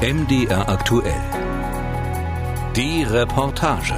MDR aktuell. Die Reportage.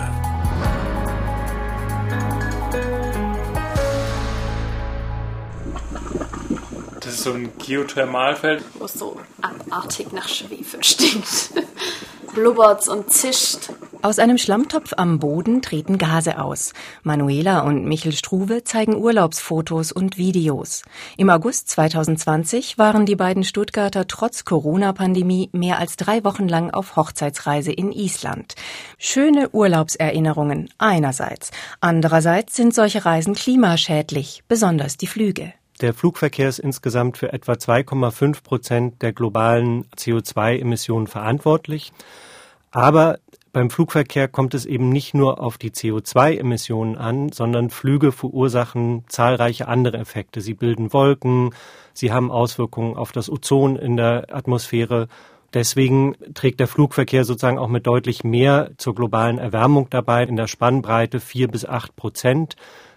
Das ist so ein Geothermalfeld. Wo es so abartig nach Schwefel stinkt. Blubbert's und zischt. Aus einem Schlammtopf am Boden treten Gase aus. Manuela und Michel Struve zeigen Urlaubsfotos und Videos. Im August 2020 waren die beiden Stuttgarter trotz Corona-Pandemie mehr als drei Wochen lang auf Hochzeitsreise in Island. Schöne Urlaubserinnerungen einerseits. Andererseits sind solche Reisen klimaschädlich, besonders die Flüge. Der Flugverkehr ist insgesamt für etwa 2,5 Prozent der globalen CO2-Emissionen verantwortlich. Aber beim Flugverkehr kommt es eben nicht nur auf die CO2-Emissionen an, sondern Flüge verursachen zahlreiche andere Effekte. Sie bilden Wolken, sie haben Auswirkungen auf das Ozon in der Atmosphäre. Deswegen trägt der Flugverkehr sozusagen auch mit deutlich mehr zur globalen Erwärmung dabei, in der Spannbreite vier bis acht Prozent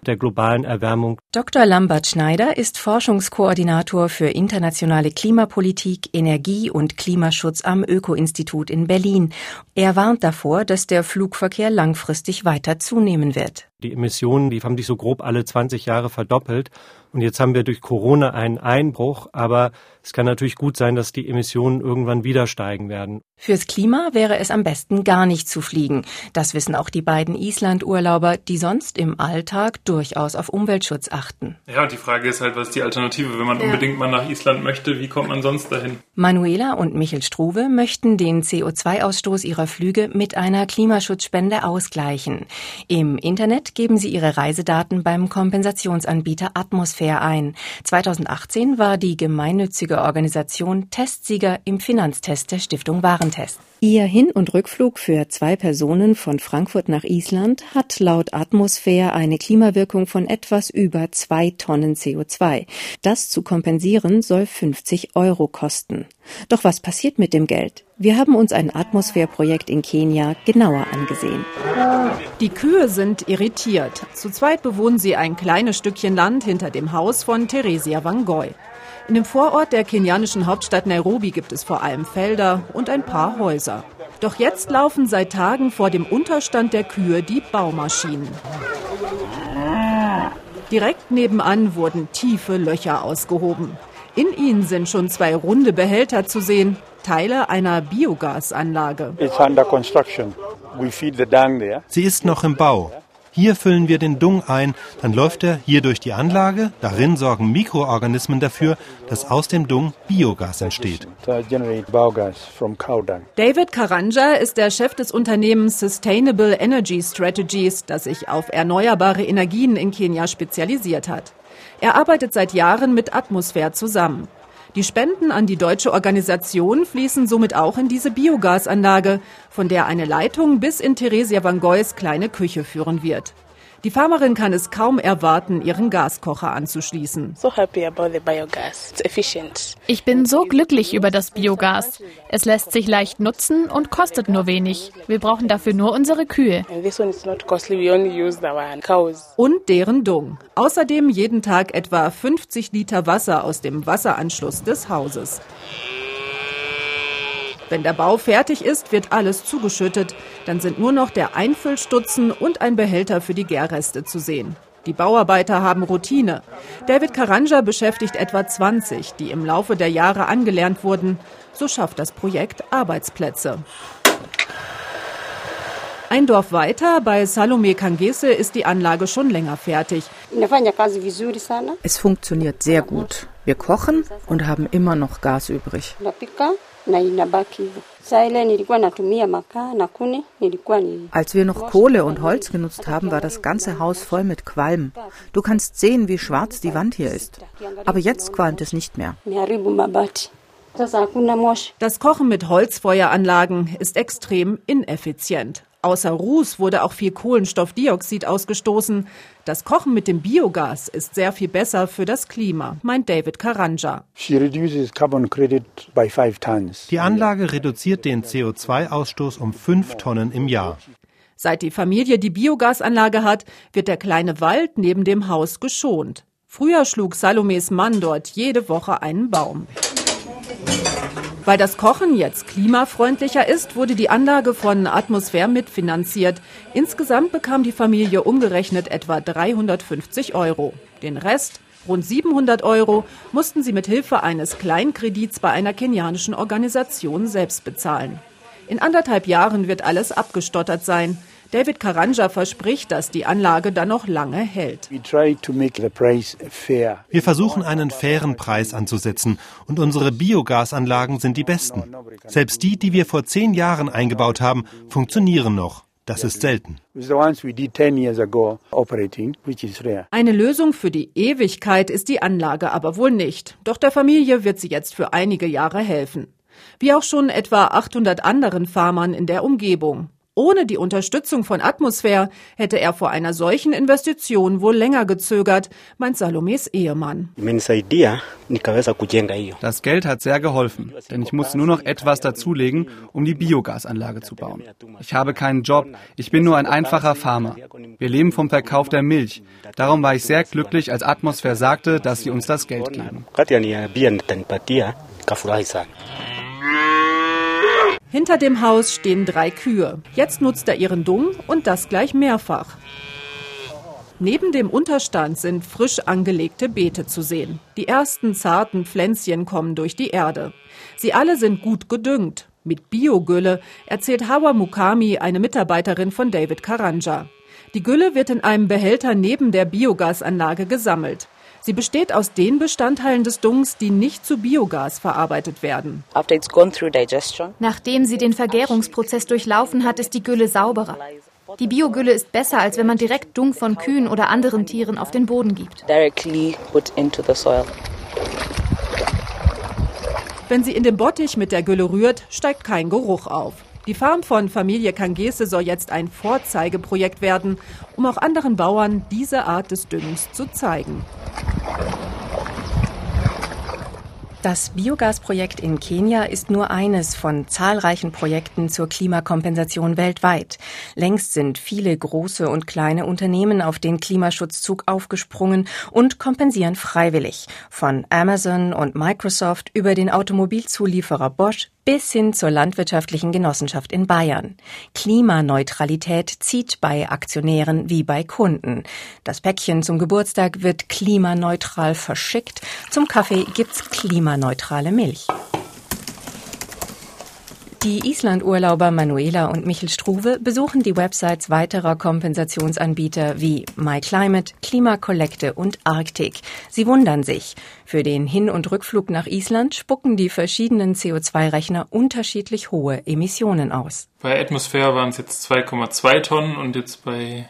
der globalen Erwärmung. Dr. Lambert Schneider ist Forschungskoordinator für internationale Klimapolitik, Energie und Klimaschutz am Öko-Institut in Berlin. Er warnt davor, dass der Flugverkehr langfristig weiter zunehmen wird. Die Emissionen, die haben sich so grob alle 20 Jahre verdoppelt. Und jetzt haben wir durch Corona einen Einbruch, aber es kann natürlich gut sein, dass die Emissionen irgendwann wieder steigen werden. Fürs Klima wäre es am besten gar nicht zu fliegen. Das wissen auch die beiden Island-Urlauber, die sonst im Alltag durchaus auf Umweltschutz achten. Ja, und die Frage ist halt, was ist die Alternative? Wenn man ja. unbedingt mal nach Island möchte, wie kommt man sonst dahin? Manuela und Michel Struve möchten den CO2-Ausstoß ihrer Flüge mit einer Klimaschutzspende ausgleichen. Im Internet geben sie ihre Reisedaten beim Kompensationsanbieter Atmosphäre ein. 2018 war die gemeinnützige Organisation Testsieger im Finanztest der Stiftung Warentest. Ihr Hin- und Rückflug für zwei Personen von Frankfurt nach Island hat laut Atmosphäre eine Klimawirkung von etwas über zwei Tonnen CO2. Das zu kompensieren soll 50 Euro kosten. Doch was passiert mit dem Geld? Wir haben uns ein Atmosphäre-Projekt in Kenia genauer angesehen. Die Kühe sind irritiert. Zu zweit bewohnen sie ein kleines Stückchen Land hinter dem Haus von Theresia Wangoi. In dem Vorort der kenianischen Hauptstadt Nairobi gibt es vor allem Felder und ein paar Häuser. Doch jetzt laufen seit Tagen vor dem Unterstand der Kühe die Baumaschinen. Direkt nebenan wurden tiefe Löcher ausgehoben. In ihnen sind schon zwei runde Behälter zu sehen, Teile einer Biogasanlage. Sie ist noch im Bau. Hier füllen wir den Dung ein, dann läuft er hier durch die Anlage. Darin sorgen Mikroorganismen dafür, dass aus dem Dung Biogas entsteht. David Karanja ist der Chef des Unternehmens Sustainable Energy Strategies, das sich auf erneuerbare Energien in Kenia spezialisiert hat. Er arbeitet seit Jahren mit Atmosphäre zusammen. Die Spenden an die deutsche Organisation fließen somit auch in diese Biogasanlage, von der eine Leitung bis in Theresia Van Goys kleine Küche führen wird. Die Farmerin kann es kaum erwarten, ihren Gaskocher anzuschließen. Ich bin so glücklich über das Biogas. Es lässt sich leicht nutzen und kostet nur wenig. Wir brauchen dafür nur unsere Kühe. Und deren Dung. Außerdem jeden Tag etwa 50 Liter Wasser aus dem Wasseranschluss des Hauses. Wenn der Bau fertig ist, wird alles zugeschüttet. Dann sind nur noch der Einfüllstutzen und ein Behälter für die Gärreste zu sehen. Die Bauarbeiter haben Routine. David Karanja beschäftigt etwa 20, die im Laufe der Jahre angelernt wurden. So schafft das Projekt Arbeitsplätze. Ein Dorf weiter, bei Salome Kangese, ist die Anlage schon länger fertig. Es funktioniert sehr gut. Wir kochen und haben immer noch Gas übrig. Als wir noch Kohle und Holz genutzt haben, war das ganze Haus voll mit Qualm. Du kannst sehen, wie schwarz die Wand hier ist. Aber jetzt qualmt es nicht mehr. Das Kochen mit Holzfeueranlagen ist extrem ineffizient. Außer Ruß wurde auch viel Kohlenstoffdioxid ausgestoßen. Das Kochen mit dem Biogas ist sehr viel besser für das Klima, meint David Karanja. Die Anlage reduziert den CO2-Ausstoß um fünf Tonnen im Jahr. Seit die Familie die Biogasanlage hat, wird der kleine Wald neben dem Haus geschont. Früher schlug Salomes Mann dort jede Woche einen Baum. Weil das Kochen jetzt klimafreundlicher ist, wurde die Anlage von Atmosphäre mitfinanziert. Insgesamt bekam die Familie umgerechnet etwa 350 Euro. Den Rest, rund 700 Euro, mussten sie mit Hilfe eines Kleinkredits bei einer kenianischen Organisation selbst bezahlen. In anderthalb Jahren wird alles abgestottert sein. David Karanja verspricht, dass die Anlage dann noch lange hält. Wir versuchen einen fairen Preis anzusetzen und unsere Biogasanlagen sind die besten. Selbst die, die wir vor zehn Jahren eingebaut haben, funktionieren noch. Das ist selten. Eine Lösung für die Ewigkeit ist die Anlage aber wohl nicht. Doch der Familie wird sie jetzt für einige Jahre helfen. Wie auch schon etwa 800 anderen Farmern in der Umgebung. Ohne die Unterstützung von Atmosphäre hätte er vor einer solchen Investition wohl länger gezögert, meint Salomes Ehemann. Das Geld hat sehr geholfen, denn ich muss nur noch etwas dazulegen, um die Biogasanlage zu bauen. Ich habe keinen Job, ich bin nur ein einfacher Farmer. Wir leben vom Verkauf der Milch. Darum war ich sehr glücklich, als Atmosphäre sagte, dass sie uns das Geld geben. Hinter dem Haus stehen drei Kühe. Jetzt nutzt er ihren Dung und das gleich mehrfach. Neben dem Unterstand sind frisch angelegte Beete zu sehen. Die ersten zarten Pflänzchen kommen durch die Erde. Sie alle sind gut gedüngt. Mit Biogülle, erzählt Hawa Mukami, eine Mitarbeiterin von David Karanja. Die Gülle wird in einem Behälter neben der Biogasanlage gesammelt. Sie besteht aus den Bestandteilen des Dungs, die nicht zu Biogas verarbeitet werden. Nachdem sie den Vergärungsprozess durchlaufen hat, ist die Gülle sauberer. Die Biogülle ist besser, als wenn man direkt Dung von Kühen oder anderen Tieren auf den Boden gibt. Wenn sie in den Bottich mit der Gülle rührt, steigt kein Geruch auf. Die Farm von Familie Kangese soll jetzt ein Vorzeigeprojekt werden, um auch anderen Bauern diese Art des Düngens zu zeigen. Das Biogasprojekt in Kenia ist nur eines von zahlreichen Projekten zur Klimakompensation weltweit. Längst sind viele große und kleine Unternehmen auf den Klimaschutzzug aufgesprungen und kompensieren freiwillig. Von Amazon und Microsoft über den Automobilzulieferer Bosch bis hin zur landwirtschaftlichen Genossenschaft in Bayern. Klimaneutralität zieht bei Aktionären wie bei Kunden. Das Päckchen zum Geburtstag wird klimaneutral verschickt. Zum Kaffee gibt's klimaneutrale Milch. Die Island-Urlauber Manuela und Michel Struve besuchen die Websites weiterer Kompensationsanbieter wie MyClimate, Klimakollekte und Arktik. Sie wundern sich. Für den Hin- und Rückflug nach Island spucken die verschiedenen CO2-Rechner unterschiedlich hohe Emissionen aus. Bei Atmosphäre waren es jetzt 2,2 Tonnen und jetzt bei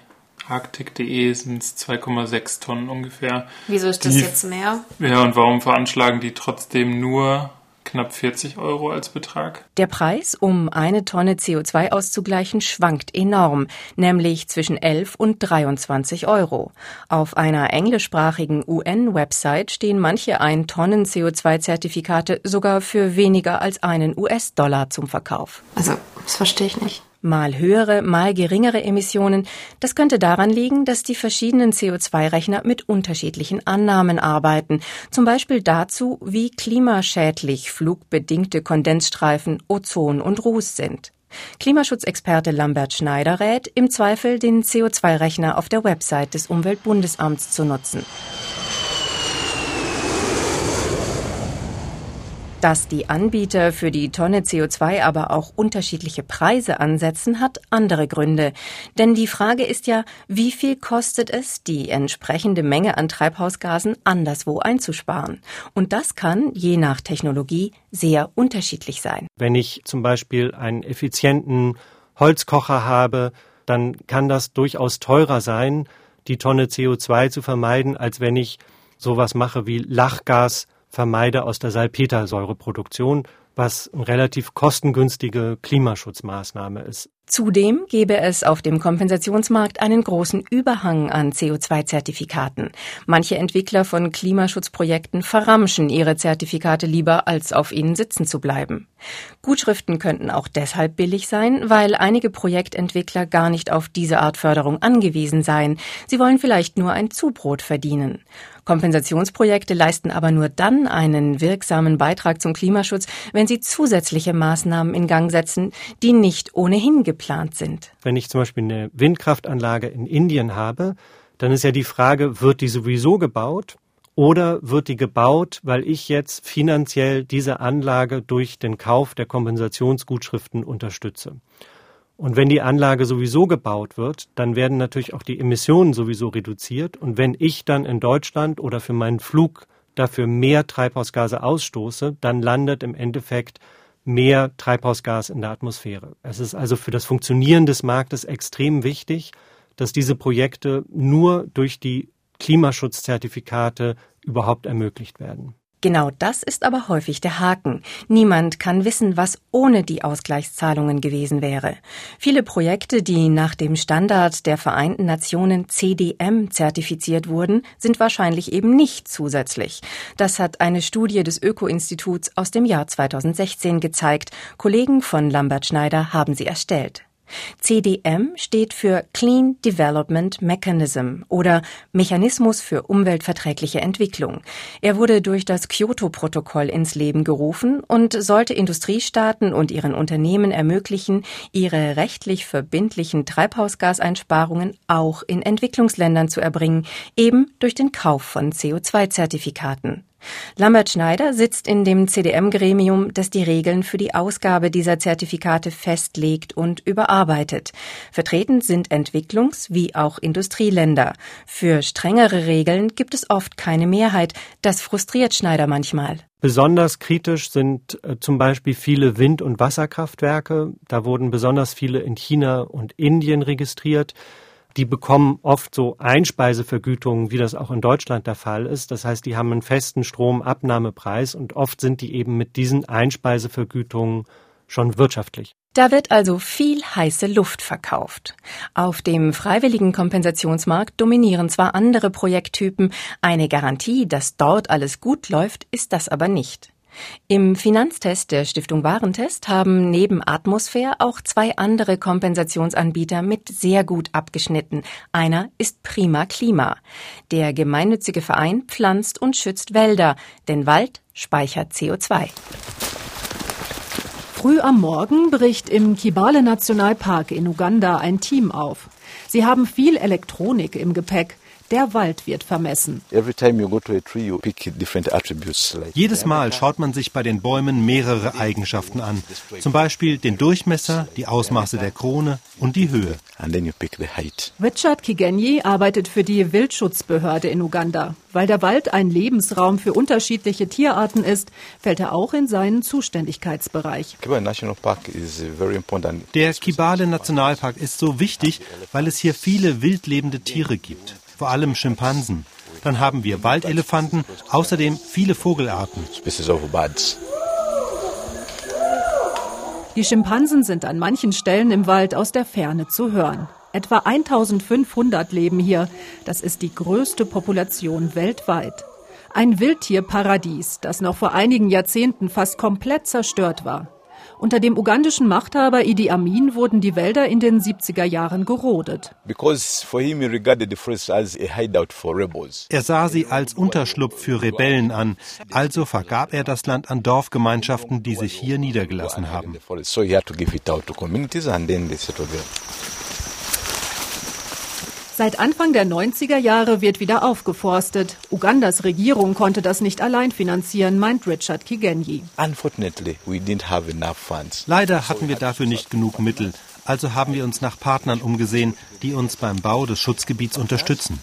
Arctic.de sind es 2,6 Tonnen ungefähr. Wieso ist das die, jetzt mehr? Ja, und warum veranschlagen die trotzdem nur knapp 40 Euro als Betrag. Der Preis, um eine Tonne CO2 auszugleichen, schwankt enorm, nämlich zwischen 11 und 23 Euro. Auf einer englischsprachigen UN-Website stehen manche 1 Tonnen CO2-Zertifikate sogar für weniger als einen US-Dollar zum Verkauf. Also, das verstehe ich nicht mal höhere, mal geringere Emissionen. Das könnte daran liegen, dass die verschiedenen CO2-Rechner mit unterschiedlichen Annahmen arbeiten. Zum Beispiel dazu, wie klimaschädlich flugbedingte Kondensstreifen, Ozon und Ruß sind. Klimaschutzexperte Lambert Schneider rät, im Zweifel den CO2-Rechner auf der Website des Umweltbundesamts zu nutzen. Dass die Anbieter für die Tonne CO2 aber auch unterschiedliche Preise ansetzen, hat andere Gründe. Denn die Frage ist ja, wie viel kostet es, die entsprechende Menge an Treibhausgasen anderswo einzusparen? Und das kann, je nach Technologie, sehr unterschiedlich sein. Wenn ich zum Beispiel einen effizienten Holzkocher habe, dann kann das durchaus teurer sein, die Tonne CO2 zu vermeiden, als wenn ich sowas mache wie Lachgas vermeide aus der Salpetersäureproduktion, was eine relativ kostengünstige Klimaschutzmaßnahme ist. Zudem gäbe es auf dem Kompensationsmarkt einen großen Überhang an CO2-Zertifikaten. Manche Entwickler von Klimaschutzprojekten verramschen ihre Zertifikate lieber, als auf ihnen sitzen zu bleiben. Gutschriften könnten auch deshalb billig sein, weil einige Projektentwickler gar nicht auf diese Art Förderung angewiesen seien. Sie wollen vielleicht nur ein Zubrot verdienen. Kompensationsprojekte leisten aber nur dann einen wirksamen Beitrag zum Klimaschutz, wenn sie zusätzliche Maßnahmen in Gang setzen, die nicht ohnehin geplant sind. Wenn ich zum Beispiel eine Windkraftanlage in Indien habe, dann ist ja die Frage, wird die sowieso gebaut oder wird die gebaut, weil ich jetzt finanziell diese Anlage durch den Kauf der Kompensationsgutschriften unterstütze? Und wenn die Anlage sowieso gebaut wird, dann werden natürlich auch die Emissionen sowieso reduziert. Und wenn ich dann in Deutschland oder für meinen Flug dafür mehr Treibhausgase ausstoße, dann landet im Endeffekt mehr Treibhausgas in der Atmosphäre. Es ist also für das Funktionieren des Marktes extrem wichtig, dass diese Projekte nur durch die Klimaschutzzertifikate überhaupt ermöglicht werden. Genau das ist aber häufig der Haken. Niemand kann wissen, was ohne die Ausgleichszahlungen gewesen wäre. Viele Projekte, die nach dem Standard der Vereinten Nationen CDM zertifiziert wurden, sind wahrscheinlich eben nicht zusätzlich. Das hat eine Studie des Öko-Instituts aus dem Jahr 2016 gezeigt. Kollegen von Lambert Schneider haben sie erstellt. CDM steht für Clean Development Mechanism oder Mechanismus für umweltverträgliche Entwicklung. Er wurde durch das Kyoto-Protokoll ins Leben gerufen und sollte Industriestaaten und ihren Unternehmen ermöglichen, ihre rechtlich verbindlichen Treibhausgaseinsparungen auch in Entwicklungsländern zu erbringen, eben durch den Kauf von CO2-Zertifikaten. Lambert Schneider sitzt in dem CDM-Gremium, das die Regeln für die Ausgabe dieser Zertifikate festlegt und überarbeitet. Vertreten sind Entwicklungs- wie auch Industrieländer. Für strengere Regeln gibt es oft keine Mehrheit. Das frustriert Schneider manchmal. Besonders kritisch sind äh, zum Beispiel viele Wind- und Wasserkraftwerke. Da wurden besonders viele in China und Indien registriert die bekommen oft so Einspeisevergütungen, wie das auch in Deutschland der Fall ist. Das heißt, die haben einen festen Stromabnahmepreis und oft sind die eben mit diesen Einspeisevergütungen schon wirtschaftlich. Da wird also viel heiße Luft verkauft. Auf dem freiwilligen Kompensationsmarkt dominieren zwar andere Projekttypen, eine Garantie, dass dort alles gut läuft, ist das aber nicht. Im Finanztest der Stiftung Warentest haben neben Atmosphäre auch zwei andere Kompensationsanbieter mit sehr gut abgeschnitten. Einer ist Prima Klima. Der gemeinnützige Verein pflanzt und schützt Wälder, denn Wald speichert CO2. Früh am Morgen bricht im Kibale Nationalpark in Uganda ein Team auf. Sie haben viel Elektronik im Gepäck. Der Wald wird vermessen. Jedes Mal schaut man sich bei den Bäumen mehrere Eigenschaften an. Zum Beispiel den Durchmesser, die Ausmaße der Krone und die Höhe. Richard Kigenyi arbeitet für die Wildschutzbehörde in Uganda. Weil der Wald ein Lebensraum für unterschiedliche Tierarten ist, fällt er auch in seinen Zuständigkeitsbereich. Der Kibale Nationalpark ist so wichtig, weil es hier viele wildlebende Tiere gibt vor allem Schimpansen. Dann haben wir Waldelefanten, außerdem viele Vogelarten. Die Schimpansen sind an manchen Stellen im Wald aus der Ferne zu hören. Etwa 1500 leben hier. Das ist die größte Population weltweit. Ein Wildtierparadies, das noch vor einigen Jahrzehnten fast komplett zerstört war. Unter dem ugandischen Machthaber Idi Amin wurden die Wälder in den 70er Jahren gerodet. Er sah sie als Unterschlupf für Rebellen an, also vergab er das Land an Dorfgemeinschaften, die sich hier niedergelassen haben. Seit Anfang der 90er Jahre wird wieder aufgeforstet. Ugandas Regierung konnte das nicht allein finanzieren, meint Richard Kigenyi. Leider hatten wir dafür nicht genug Mittel. Also haben wir uns nach Partnern umgesehen, die uns beim Bau des Schutzgebiets unterstützen.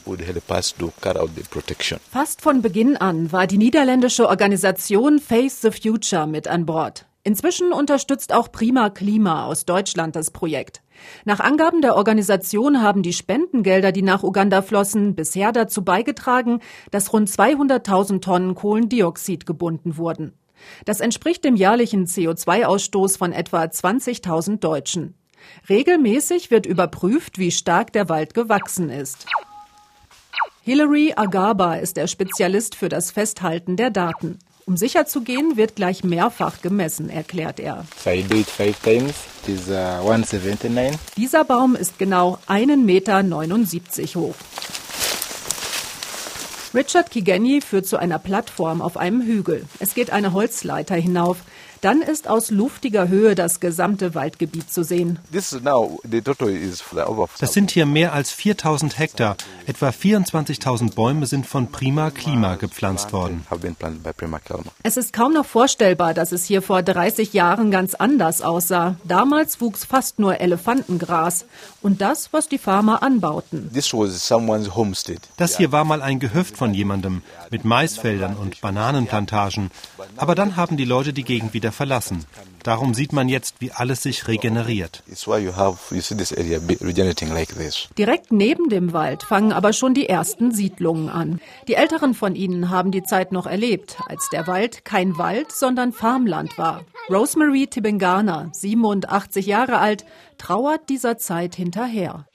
Fast von Beginn an war die niederländische Organisation Face the Future mit an Bord. Inzwischen unterstützt auch Prima Klima aus Deutschland das Projekt. Nach Angaben der Organisation haben die Spendengelder, die nach Uganda flossen, bisher dazu beigetragen, dass rund 200.000 Tonnen Kohlendioxid gebunden wurden. Das entspricht dem jährlichen CO2-Ausstoß von etwa 20.000 Deutschen. Regelmäßig wird überprüft, wie stark der Wald gewachsen ist. Hilary Agaba ist der Spezialist für das Festhalten der Daten. Um sicher zu gehen, wird gleich mehrfach gemessen, erklärt er. Uh, Dieser Baum ist genau 1,79 Meter hoch. Richard Kigenyi führt zu einer Plattform auf einem Hügel. Es geht eine Holzleiter hinauf. Dann ist aus luftiger Höhe das gesamte Waldgebiet zu sehen. Das sind hier mehr als 4000 Hektar. Etwa 24.000 Bäume sind von Prima Klima gepflanzt worden. Es ist kaum noch vorstellbar, dass es hier vor 30 Jahren ganz anders aussah. Damals wuchs fast nur Elefantengras und das, was die Farmer anbauten. Das hier war mal ein Gehöft von jemandem mit Maisfeldern und Bananenplantagen. Aber dann haben die Leute die Gegend wieder verlassen. Darum sieht man jetzt, wie alles sich regeneriert. Direkt neben dem Wald fangen aber schon die ersten Siedlungen an. Die Älteren von ihnen haben die Zeit noch erlebt, als der Wald kein Wald, sondern Farmland war. Rosemary Tibengana, 87 Jahre alt, trauert dieser Zeit hinterher.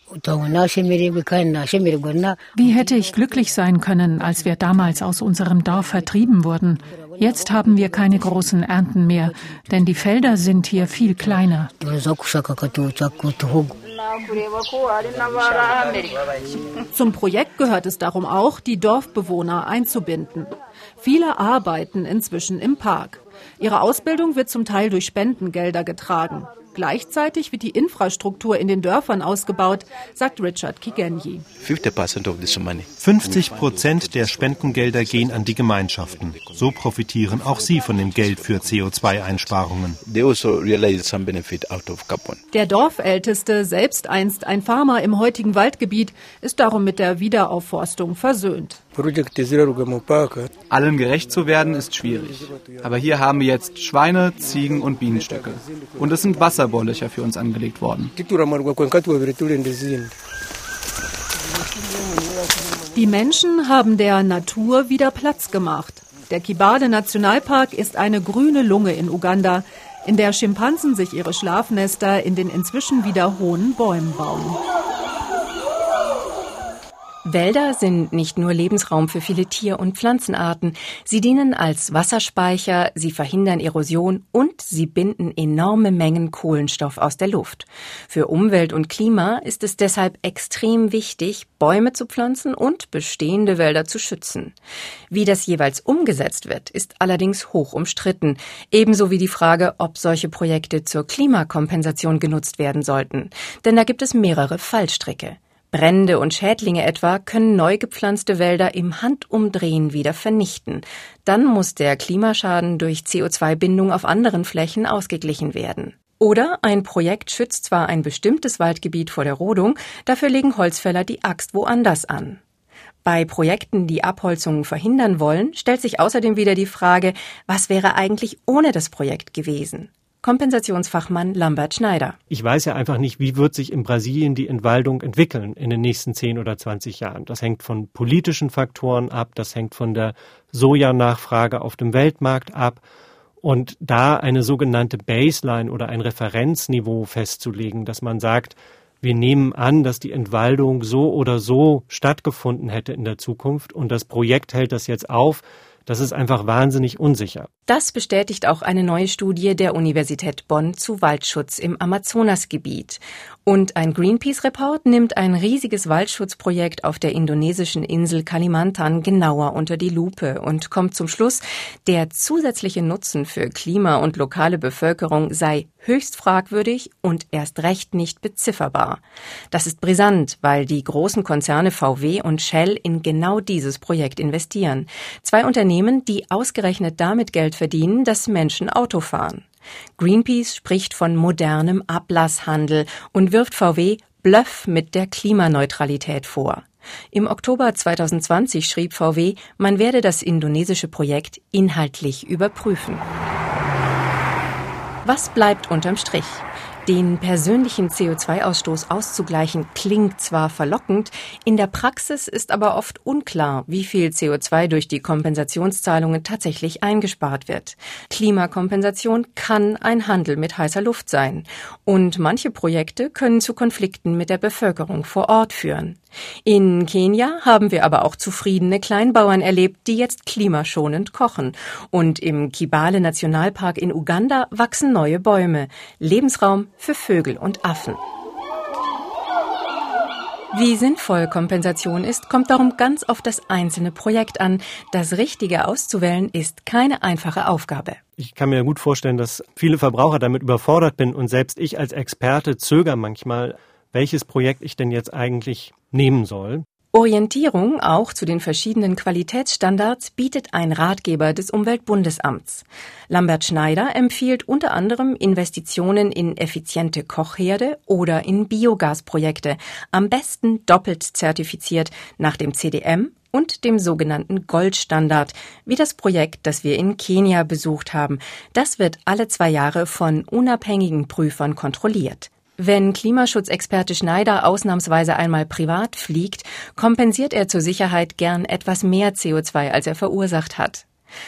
Wie hätte ich glücklich sein können, als wir damals aus unserem Dorf vertrieben wurden? Jetzt haben wir keine großen Ernten mehr, denn die Felder sind hier viel kleiner. Zum Projekt gehört es darum auch, die Dorfbewohner einzubinden. Viele arbeiten inzwischen im Park. Ihre Ausbildung wird zum Teil durch Spendengelder getragen. Gleichzeitig wird die Infrastruktur in den Dörfern ausgebaut, sagt Richard Kigenyi. 50 Prozent der Spendengelder gehen an die Gemeinschaften. So profitieren auch sie von dem Geld für CO2-Einsparungen. Also der Dorfälteste, selbst einst ein Farmer im heutigen Waldgebiet, ist darum mit der Wiederaufforstung versöhnt. Allen gerecht zu werden ist schwierig. Aber hier haben wir jetzt Schweine, Ziegen und Bienenstöcke. Und es sind Wasserbohrlöcher für uns angelegt worden. Die Menschen haben der Natur wieder Platz gemacht. Der Kibale Nationalpark ist eine grüne Lunge in Uganda, in der Schimpansen sich ihre Schlafnester in den inzwischen wieder hohen Bäumen bauen. Wälder sind nicht nur Lebensraum für viele Tier- und Pflanzenarten. Sie dienen als Wasserspeicher, sie verhindern Erosion und sie binden enorme Mengen Kohlenstoff aus der Luft. Für Umwelt und Klima ist es deshalb extrem wichtig, Bäume zu pflanzen und bestehende Wälder zu schützen. Wie das jeweils umgesetzt wird, ist allerdings hoch umstritten. Ebenso wie die Frage, ob solche Projekte zur Klimakompensation genutzt werden sollten. Denn da gibt es mehrere Fallstricke. Brände und Schädlinge etwa können neu gepflanzte Wälder im Handumdrehen wieder vernichten. Dann muss der Klimaschaden durch CO2-Bindung auf anderen Flächen ausgeglichen werden. Oder ein Projekt schützt zwar ein bestimmtes Waldgebiet vor der Rodung, dafür legen Holzfäller die Axt woanders an. Bei Projekten, die Abholzungen verhindern wollen, stellt sich außerdem wieder die Frage, was wäre eigentlich ohne das Projekt gewesen? Kompensationsfachmann Lambert Schneider. Ich weiß ja einfach nicht, wie wird sich in Brasilien die Entwaldung entwickeln in den nächsten 10 oder 20 Jahren. Das hängt von politischen Faktoren ab, das hängt von der Sojanachfrage auf dem Weltmarkt ab. Und da eine sogenannte Baseline oder ein Referenzniveau festzulegen, dass man sagt, wir nehmen an, dass die Entwaldung so oder so stattgefunden hätte in der Zukunft und das Projekt hält das jetzt auf, das ist einfach wahnsinnig unsicher. Das bestätigt auch eine neue Studie der Universität Bonn zu Waldschutz im Amazonasgebiet. Und ein Greenpeace-Report nimmt ein riesiges Waldschutzprojekt auf der indonesischen Insel Kalimantan genauer unter die Lupe und kommt zum Schluss, der zusätzliche Nutzen für Klima und lokale Bevölkerung sei höchst fragwürdig und erst recht nicht bezifferbar. Das ist brisant, weil die großen Konzerne VW und Shell in genau dieses Projekt investieren. Zwei Unternehmen, die ausgerechnet damit Geld verdienen, dass Menschen Auto fahren. Greenpeace spricht von modernem Ablasshandel und wirft VW Bluff mit der Klimaneutralität vor. Im Oktober 2020 schrieb VW, man werde das indonesische Projekt inhaltlich überprüfen. Was bleibt unterm Strich? Den persönlichen CO2-Ausstoß auszugleichen klingt zwar verlockend, in der Praxis ist aber oft unklar, wie viel CO2 durch die Kompensationszahlungen tatsächlich eingespart wird. Klimakompensation kann ein Handel mit heißer Luft sein. Und manche Projekte können zu Konflikten mit der Bevölkerung vor Ort führen. In Kenia haben wir aber auch zufriedene Kleinbauern erlebt, die jetzt klimaschonend kochen. Und im Kibale Nationalpark in Uganda wachsen neue Bäume. Lebensraum für Vögel und Affen. Wie sinnvoll Kompensation ist, kommt darum ganz auf das einzelne Projekt an. Das Richtige auszuwählen ist keine einfache Aufgabe. Ich kann mir gut vorstellen, dass viele Verbraucher damit überfordert bin und selbst ich als Experte zögere manchmal, welches Projekt ich denn jetzt eigentlich nehmen soll. Orientierung auch zu den verschiedenen Qualitätsstandards bietet ein Ratgeber des Umweltbundesamts. Lambert Schneider empfiehlt unter anderem Investitionen in effiziente Kochherde oder in Biogasprojekte, am besten doppelt zertifiziert nach dem CDM und dem sogenannten Goldstandard, wie das Projekt, das wir in Kenia besucht haben. Das wird alle zwei Jahre von unabhängigen Prüfern kontrolliert. Wenn Klimaschutzexperte Schneider ausnahmsweise einmal privat fliegt, kompensiert er zur Sicherheit gern etwas mehr CO2, als er verursacht hat.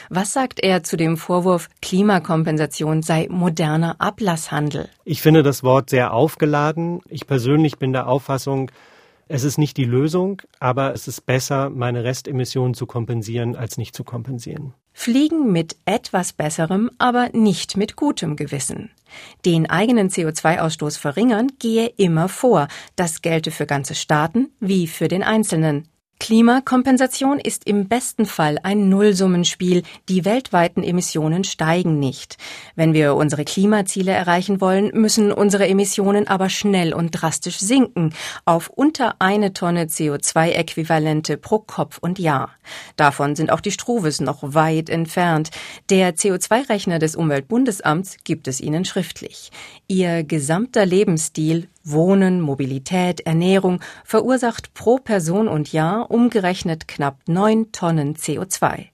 Was sagt er zu dem Vorwurf, Klimakompensation sei moderner Ablasshandel? Ich finde das Wort sehr aufgeladen. Ich persönlich bin der Auffassung, es ist nicht die Lösung, aber es ist besser, meine Restemissionen zu kompensieren, als nicht zu kompensieren. Fliegen mit etwas besserem, aber nicht mit gutem Gewissen. Den eigenen CO2-Ausstoß verringern gehe immer vor. Das gelte für ganze Staaten wie für den Einzelnen. Klimakompensation ist im besten Fall ein Nullsummenspiel. Die weltweiten Emissionen steigen nicht. Wenn wir unsere Klimaziele erreichen wollen, müssen unsere Emissionen aber schnell und drastisch sinken auf unter eine Tonne CO2-Äquivalente pro Kopf und Jahr. Davon sind auch die Struves noch weit entfernt. Der CO2-Rechner des Umweltbundesamts gibt es Ihnen schriftlich. Ihr gesamter Lebensstil Wohnen, Mobilität, Ernährung verursacht pro Person und Jahr umgerechnet knapp neun Tonnen CO2.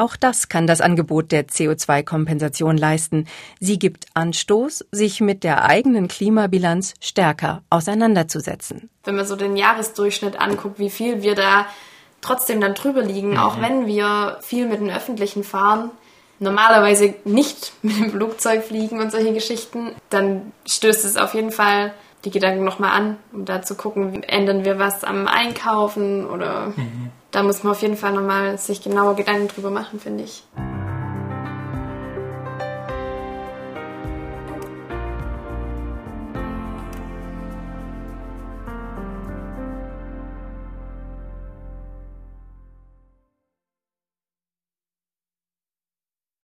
Auch das kann das Angebot der CO2-Kompensation leisten. Sie gibt Anstoß, sich mit der eigenen Klimabilanz stärker auseinanderzusetzen. Wenn man so den Jahresdurchschnitt anguckt, wie viel wir da trotzdem dann drüber liegen, mhm. auch wenn wir viel mit den Öffentlichen fahren, normalerweise nicht mit dem Flugzeug fliegen und solche Geschichten, dann stößt es auf jeden Fall die Gedanken nochmal an, um da zu gucken, ändern wir was am Einkaufen oder mhm. da muss man auf jeden Fall nochmal sich genauer Gedanken drüber machen, finde ich.